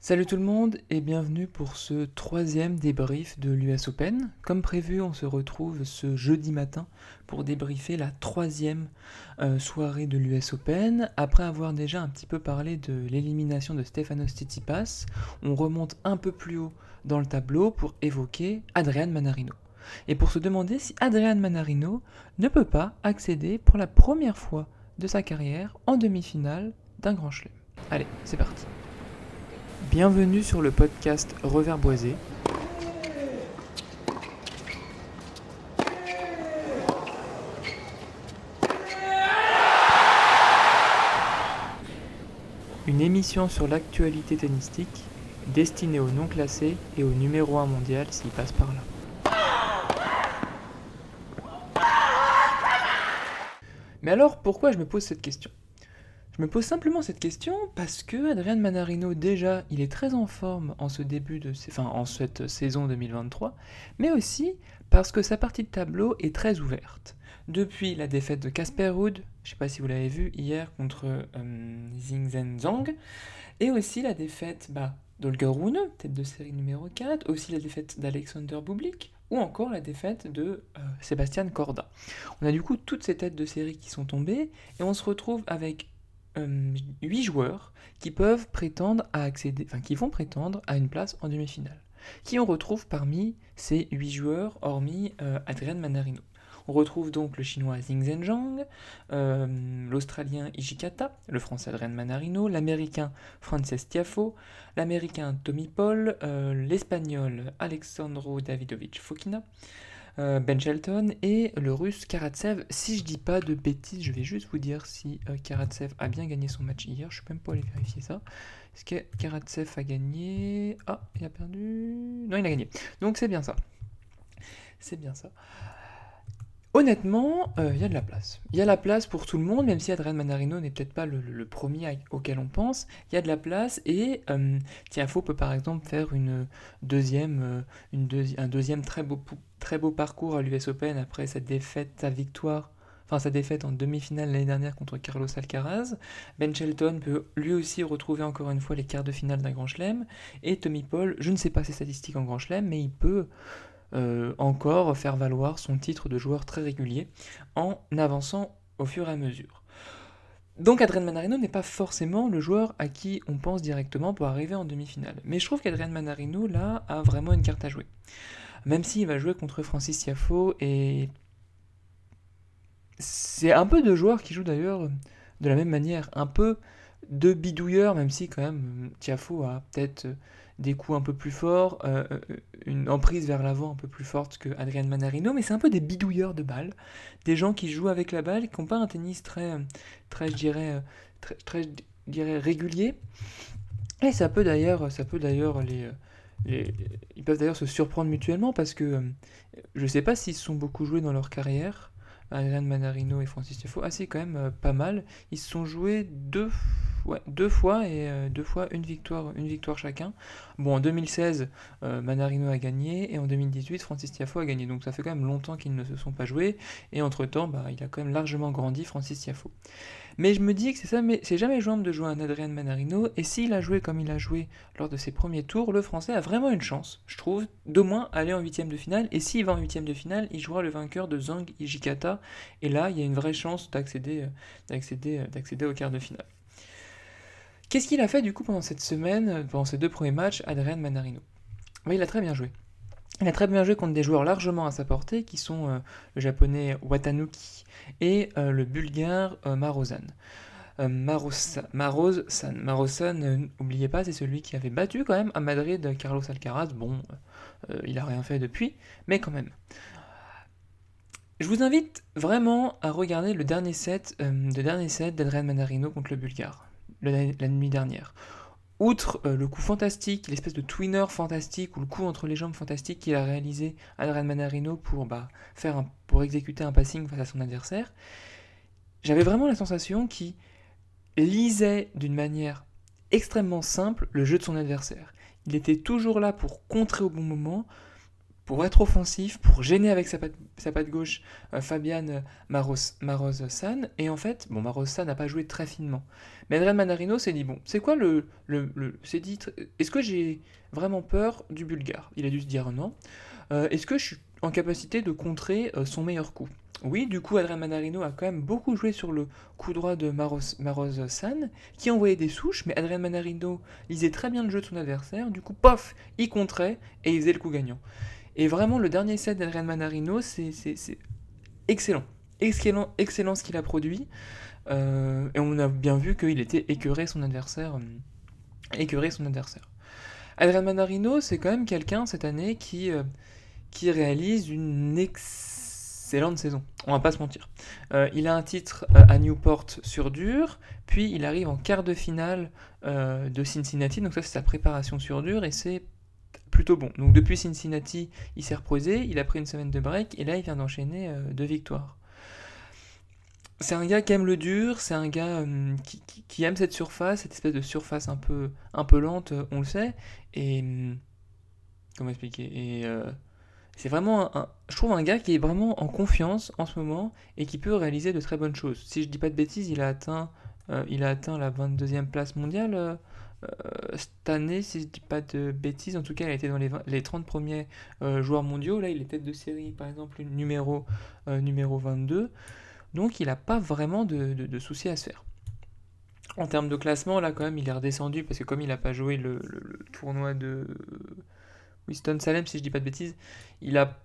Salut tout le monde et bienvenue pour ce troisième débrief de l'US Open. Comme prévu, on se retrouve ce jeudi matin pour débriefer la troisième euh, soirée de l'US Open. Après avoir déjà un petit peu parlé de l'élimination de Stefanos Tsitsipas, on remonte un peu plus haut dans le tableau pour évoquer Adrian Manarino. Et pour se demander si Adrian Manarino ne peut pas accéder pour la première fois de sa carrière en demi-finale d'un grand chelem. Allez, c'est parti. Bienvenue sur le podcast Revers Boisé. Une émission sur l'actualité tennistique destinée aux non classés et au numéro 1 mondial s'il passe par là. Mais alors, pourquoi je me pose cette question? Je me pose simplement cette question parce que Adrian Manarino, déjà, il est très en forme en ce début de, enfin, en cette saison 2023, mais aussi parce que sa partie de tableau est très ouverte. Depuis la défaite de Casper Ruud, je sais pas si vous l'avez vu hier contre euh, Zhang Zhang, et aussi la défaite bah, d'Olga Rune, tête de série numéro 4, aussi la défaite d'Alexander Bublik, ou encore la défaite de euh, Sébastien Corda. On a du coup toutes ces têtes de série qui sont tombées, et on se retrouve avec euh, 8 joueurs qui peuvent prétendre à accéder, enfin qui vont prétendre à une place en demi-finale. Qui on retrouve parmi ces 8 joueurs, hormis euh, Adrian Manarino on retrouve donc le chinois Xing Zhenjiang, euh, l'australien Ishikata, le français Adrian Manarino, l'américain Frances Tiafo, l'américain Tommy Paul, euh, l'espagnol Alexandro Davidovich Fokina, euh, Ben Shelton et le russe Karatsev. Si je dis pas de bêtises, je vais juste vous dire si Karatsev a bien gagné son match hier. Je ne peux même pas aller vérifier ça. Est-ce que Karatsev a gagné? Ah, il a perdu. Non, il a gagné. Donc c'est bien ça. C'est bien ça. Honnêtement, il y a de la place. Il y a la place pour tout le monde, même si Adrian Manarino n'est peut-être pas le, premier auquel on pense. Il y a de la place et euh, Tiafo peut par exemple faire une un deuxième très beau, très beau parcours à l'US Open après sa défaite, sa victoire, enfin sa défaite en demi-finale l'année dernière contre Carlos Alcaraz. Ben Shelton peut lui aussi retrouver encore une fois les quarts de finale d'un Grand Chelem. Et Tommy Paul, je ne sais pas ses statistiques en Grand Chelem, mais il peut euh, encore faire valoir son titre de joueur très régulier en avançant au fur et à mesure. Donc Adrien Manarino n'est pas forcément le joueur à qui on pense directement pour arriver en demi-finale. Mais je trouve qu'Adrien Manarino, là, a vraiment une carte à jouer. Même s'il va jouer contre Francis Tiafo, et c'est un peu de joueurs qui jouent d'ailleurs de la même manière, un peu de bidouilleurs, même si quand même Tiafo a peut-être des coups un peu plus forts, euh, euh, une emprise vers l'avant un peu plus forte que Adrian Manarino, mais c'est un peu des bidouilleurs de balles, des gens qui jouent avec la balle, qui n'ont pas un tennis très, très je dirais, très, je dirais, régulier. Et ça peut d'ailleurs, ça peut d'ailleurs les, ils peuvent d'ailleurs se surprendre mutuellement parce que je ne sais pas s'ils se sont beaucoup joués dans leur carrière. Adrian Manarino et Francis Tiafoe, ah c'est quand même euh, pas mal. Ils se sont joués deux deux fois et euh, deux fois une victoire, une victoire chacun. Bon, en 2016, euh, Manarino a gagné et en 2018, Francis Tiafo a gagné. Donc ça fait quand même longtemps qu'ils ne se sont pas joués et entre-temps, bah, il a quand même largement grandi, Francis Tiafo. Mais je me dis que c'est ça, mais c'est jamais jouable de jouer un Adrien Manarino et s'il a joué comme il a joué lors de ses premiers tours, le Français a vraiment une chance, je trouve, d'au moins aller en huitième de finale. Et s'il va en huitième de finale, il jouera le vainqueur de Zhang Ijikata et là, il y a une vraie chance d'accéder, euh, d'accéder, d'accéder au quart de finale. Qu'est-ce qu'il a fait du coup pendant cette semaine, euh, pendant ces deux premiers matchs, Adrian Manarino? Oui, Il a très bien joué. Il a très bien joué contre des joueurs largement à sa portée, qui sont euh, le japonais Watanuki et euh, le bulgare Marozan. Marosan, Marosan n'oubliez pas, c'est celui qui avait battu quand même à Madrid Carlos Alcaraz. Bon, il n'a rien fait depuis, mais quand même. Je vous invite vraiment à regarder le dernier set, le dernier set d'Adrian Manarino contre le Bulgare la, nuit dernière. Outre euh, le coup fantastique, l'espèce de twinner fantastique ou le coup entre les jambes fantastique qu'il a réalisé Adrian Manarino pour, bah, faire pour exécuter un passing face à son adversaire, j'avais vraiment la sensation qu'il lisait d'une manière extrêmement simple le jeu de son adversaire. Il était toujours là pour contrer au bon moment, pour être offensif, pour gêner avec sa patte, gauche euh, Fabian Maros, Maroz-San. Et en fait, bon, Maroz-San n'a pas joué très finement. Mais Adrian Manarino s'est dit, bon, c'est quoi le... le, c'est dit, est-ce que j'ai vraiment peur du Bulgare? Il a dû se dire non. Euh, est-ce que je suis en capacité de contrer euh, son meilleur coup? Oui, du coup, Adrian Manarino a quand même beaucoup joué sur le coup droit de Maros, San, qui envoyait des souches, mais Adrian Manarino lisait très bien le jeu de son adversaire, du coup, pof, il contrait et il faisait le coup gagnant. Et vraiment, le dernier set d'Adrian Manarino, c'est excellent. Excellent, excellent ce qu'il a produit. Euh, et on a bien vu qu'il était écœuré son adversaire. Euh, écœuré son adversaire. Adrian Manarino, c'est quand même quelqu'un cette année qui, euh, qui réalise une excellente saison. On va pas se mentir. il a un titre à Newport sur dur, puis il arrive en quart de finale de Cincinnati. Donc ça, c'est sa préparation sur dur et c'est plutôt bon. Donc depuis Cincinnati, il s'est reposé, il a pris une semaine de break et là il vient d'enchaîner euh, deux victoires. C'est un gars qui aime le dur, c'est un gars euh, qui, aime cette surface, cette espèce de surface un peu, un peu lente, euh, on le sait. Et comment expliquer? Et c'est vraiment, un, je trouve un gars qui est vraiment en confiance en ce moment et qui peut réaliser de très bonnes choses. Si je dis pas de bêtises, il a atteint, il a atteint la 22e place mondiale cette année, si je dis pas de bêtises, en tout cas, il a été dans les, les 30 premiers euh, joueurs mondiaux. Là, il est tête de série, par exemple, numéro, euh, numéro 22. Donc, il n'a pas vraiment de, soucis à se faire. En termes de classement, là, quand même, il est redescendu parce que comme il n'a pas joué le, tournoi de Winston-Salem, si je dis pas de bêtises, il a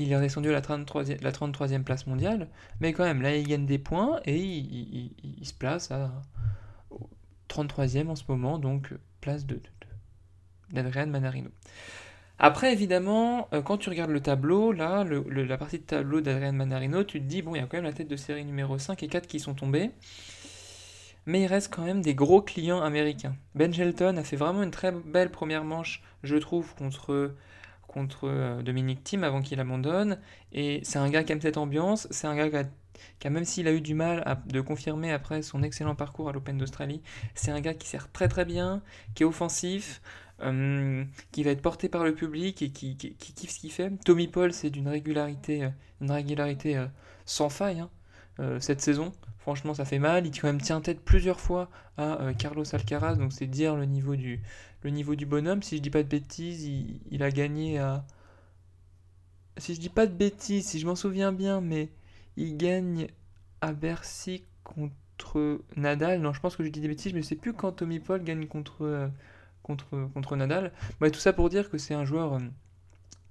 il est redescendu à la 33e, la 33e place mondiale, mais quand même, là, il gagne des points et il, il se place à, 33e en ce moment, donc place de, d'Adrian Manarino. Après, évidemment, euh, quand tu regardes le tableau, là, la partie de tableau d'Adrian Manarino, tu te dis, bon, il y a quand même la tête de série numéro 5 et 4 qui sont tombés. Mais il reste quand même des gros clients américains. Ben Shelton a fait vraiment une très belle première manche, je trouve, contre, contre euh, Dominic Thiem avant qu'il abandonne. Et c'est un gars qui aime cette ambiance, c'est un gars qui a car même s'il a eu du mal à, de confirmer après son excellent parcours à l'Open d'Australie, c'est un gars qui sert très très bien, qui est offensif, euh, qui va être porté par le public et qui, kiffe ce qu'il fait. Tommy Paul, c'est d'une régularité, euh, une régularité euh, sans faille hein, cette saison. Franchement, ça fait mal. Il quand même tient tête plusieurs fois à Carlos Alcaraz, donc c'est dire le niveau, du, bonhomme. Si je dis pas de bêtises, il, il a gagné à. Si je dis pas de bêtises, si je m'en souviens bien, mais il gagne à Bercy contre Nadal. Non, je pense que je dis des bêtises, mais je sais plus quand Tommy Paul gagne contre, euh, Nadal. tout ça pour dire que c'est un joueur euh,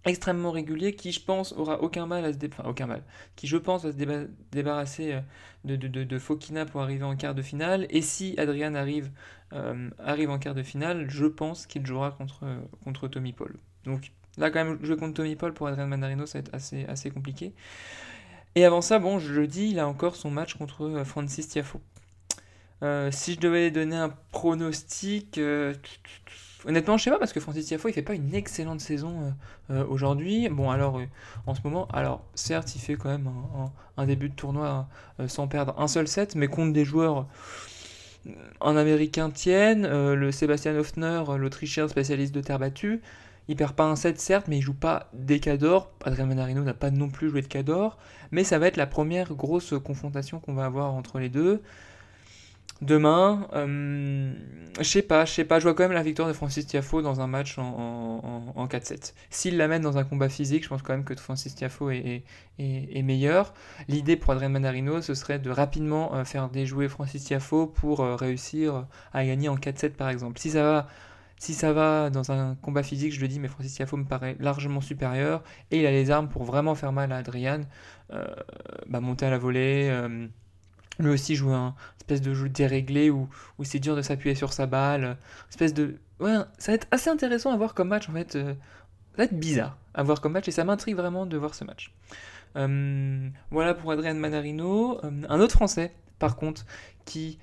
extrêmement régulier qui, je pense, aura aucun mal à se débarrasser euh, de, de, Fokina pour arriver en quart de finale. Et si Adrian arrive, arrive en quart de finale, je pense qu'il jouera contre, contre Tommy Paul. Donc là, quand même, jouer contre Tommy Paul pour Adrian Manarino, ça va être assez, assez compliqué. Et avant ça, bon, je le dis, il a encore son match contre euh, Francis Tiafo. Euh, si je devais donner un pronostic, euh, honnêtement, je sais pas parce que Francis Tiafo il fait pas une excellente saison aujourd'hui. Bon, alors en ce moment, alors certes, il fait quand même un, début de tournoi sans perdre un seul set, mais contre des joueurs en américain tiennent, le Sébastien Hoffner, l'Autrichien spécialiste de terre battue. Il perd pas un set, certes, mais il joue pas des Cador. Adrien Manarino n'a pas non plus joué de Cador. Mais ça va être la première grosse confrontation qu'on va avoir entre les deux. Demain, euh, je sais pas, je sais pas, je vois quand même la victoire de Francis Tiafo dans un match en, 4-7. S'il l'amène dans un combat physique, je pense quand même que Francis Tiafo est, meilleur. L'idée pour Adrien Manarino, ce serait de rapidement euh, faire déjouer Francis Tiafo pour euh, réussir à gagner en 4-7 par exemple. Si ça va si ça va dans un combat physique, je le dis, mais Francis Tiafo me paraît largement supérieur et il a les armes pour vraiment faire mal à Adrian. Euh, bah, monter à la volée. Euh, lui aussi jouer un espèce de jeu déréglé où, c'est dur de s'appuyer sur sa balle. Espèce de. Ouais, ça va être assez intéressant à voir comme match en fait. Euh, ça va être bizarre à voir comme match et ça m'intrigue vraiment de voir ce match. voilà pour Adrian Manarino. un autre français, par contre, qui,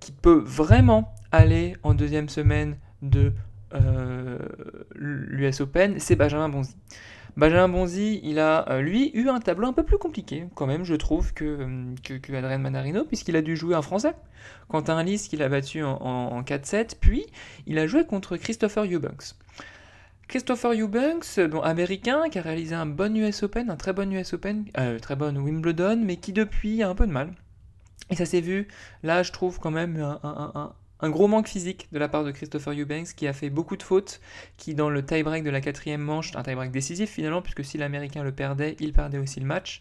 qui peut vraiment aller en deuxième semaine de euh, l'US Open, c'est Benjamin Bonzi. Benjamin Bonzi, il a euh, lui eu un tableau un peu plus compliqué, quand même, je trouve, que, euh, que, Adrien Manarino, puisqu'il a dû jouer en français. Quentin Lys, qu'il a battu en, 4-7, puis il a joué contre Christopher Eubanks. Christopher Eubanks, bon, américain, qui a réalisé un bon US Open, un très bon US Open, euh, très bon Wimbledon, mais qui depuis a un peu de mal. Et ça s'est vu, là je trouve quand même un, un, gros manque physique de la part de Christopher Eubanks, qui a fait beaucoup de fautes, qui dans le tie-break de la quatrième manche, un tie-break décisif finalement, puisque si l'américain le perdait, il perdait aussi le match,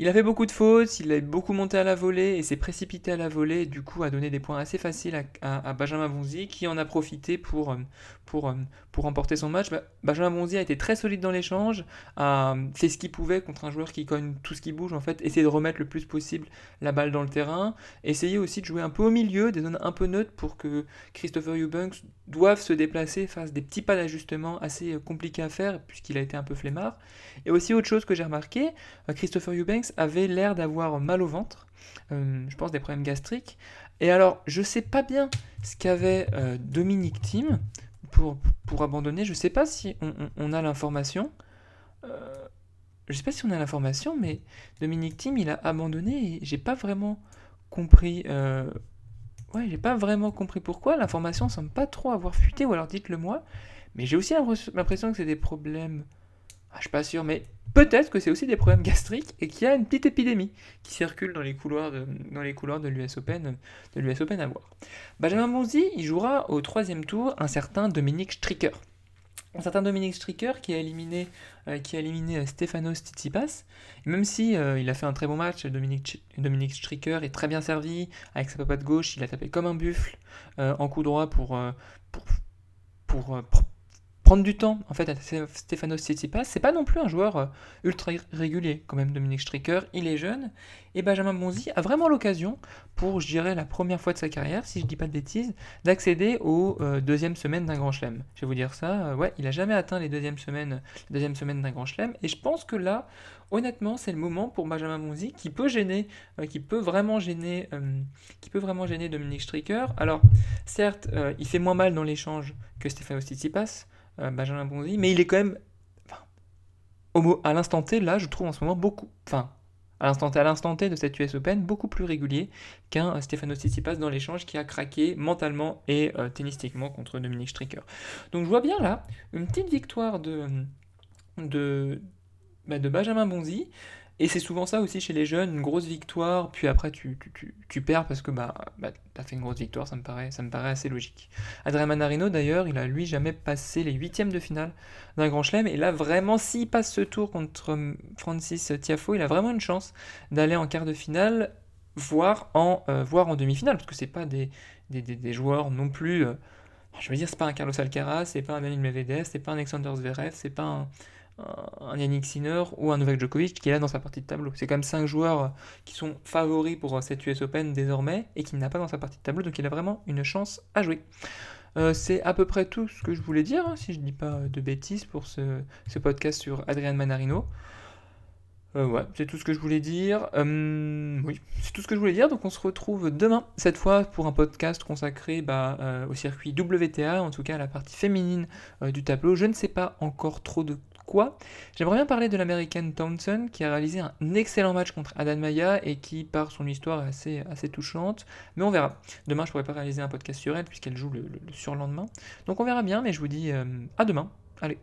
il a fait beaucoup de fautes, il a beaucoup monté à la volée et s'est précipité à la volée, du coup a donné des points assez faciles à, Benjamin Bonzi qui en a profité pour, euh, pour, euh, pour remporter son match. Bah, Benjamin Bonzi a été très solide dans l'échange, a fait ce qu'il pouvait contre un joueur qui cogne tout ce qui bouge en fait, essayer de remettre le plus possible la balle dans le terrain, essayer aussi de jouer un peu au milieu, des zones un peu neutres pour que Christopher Eubanks doive se déplacer, fasse des petits pas d'ajustement assez euh, compliqués à faire puisqu'il a été un peu flemmard. Et aussi autre chose que j'ai remarqué, Christopher Eubanks avait l'air d'avoir mal au ventre, euh, je pense des problèmes gastriques. Et alors, je sais pas bien ce qu'avait euh, Dominique Thiem pour, abandonner. Je sais pas si on, a l'information. Euh, je sais pas si on a l'information, mais Dominique Thiem, il a abandonné et j'ai pas vraiment compris. ouais, j'ai pas vraiment compris pourquoi. L'information semble pas trop avoir fuité, ou alors dites-le moi. Mais j'ai aussi l'impression que c'est des problèmes. Ah, je suis pas sûr, mais Peut-être que c'est aussi des problèmes gastriques et qu'il y a une petite épidémie qui circule dans les couloirs de, l'US Open, à voir. Benjamin Bonzi, il jouera au troisième tour un certain Dominique Stricker. Un certain Dominique Stricker qui a éliminé, euh, qui a éliminé euh, Stefanos Tsitsipas. Même si euh, il a fait un très bon match, Dominique, Dominique Stricker est très bien servi, avec sa papatte gauche, il a tapé comme un buffle en coup droit pour, pour, pour prendre du temps en fait à Stefanos Tsitsipas. C'est pas non plus un joueur euh, ultra régulier quand même Dominique Stricker, il est jeune et Benjamin Bonzi a vraiment l'occasion pour je dirais la première fois de sa carrière si je dis pas de bêtises d'accéder aux euh, deuxième semaine d'un grand chelem. Je vais vous dire ça, euh, ouais, il a jamais atteint les deuxièmes semaines, deuxième semaine d'un grand chelem et je pense que là honnêtement c'est le moment pour Benjamin Bonzi qui peut gêner, qui peut vraiment gêner, qui peut vraiment gêner Dominique Stricker. Alors certes il fait moins mal dans l'échange que Stefanos Tsitsipas. Euh, Benjamin Bonzi, mais il est quand même, enfin, à l'instant T, là, je trouve en ce moment beaucoup, enfin, à l'instant T, l'instant T de cette US Open, beaucoup plus régulier qu'un euh, Stefano Tsitsipas dans l'échange qui a craqué mentalement et euh, tennistiquement contre Dominique Stricker. Donc je vois bien là une petite victoire de, de, bah, de Benjamin Bonzi. Et c'est souvent ça aussi chez les jeunes, une grosse victoire, puis après tu, tu, tu, perds parce que bah, bah tu as fait une grosse victoire, ça me paraît, ça me paraît assez logique. Adrien Manarino d'ailleurs, il a lui jamais passé les huitièmes de finale d'un grand chelem, et là vraiment s'il passe ce tour contre hum, Francis Tiafo, il a vraiment une chance d'aller en quart de finale, voire en, euh, en demi-finale, parce que c'est pas des, des, des, joueurs non plus... Euh, je veux dire, c'est pas un Carlos Alcaraz, c'est pas un Daniel Medvedev, c'est pas un Alexander Zverev, c'est pas un un Yannick Sinner ou un Novak Djokovic qui est là dans sa partie de tableau. C'est quand même 5 joueurs qui sont favoris pour cette US Open désormais et qui n'a pas dans sa partie de tableau, donc il a vraiment une chance à jouer. Euh, c'est à peu près tout ce que je voulais dire, hein, si je ne dis pas de bêtises pour ce, podcast sur Adrian Manarino. Euh, ouais, c'est tout ce que je voulais dire. Euh, oui, c'est tout ce que je voulais dire. Donc on se retrouve demain, cette fois pour un podcast consacré bah, au circuit WTA, en tout cas à la partie féminine du tableau. Je ne sais pas encore trop de J'aimerais bien parler de l'américaine Townsend qui a réalisé un excellent match contre Adam Maya et qui, par son histoire, est assez, assez touchante. Mais on verra. Demain, je pourrais pas réaliser un podcast sur elle puisqu'elle joue le, surlendemain. Donc on verra bien, mais je vous dis euh, à demain. Allez.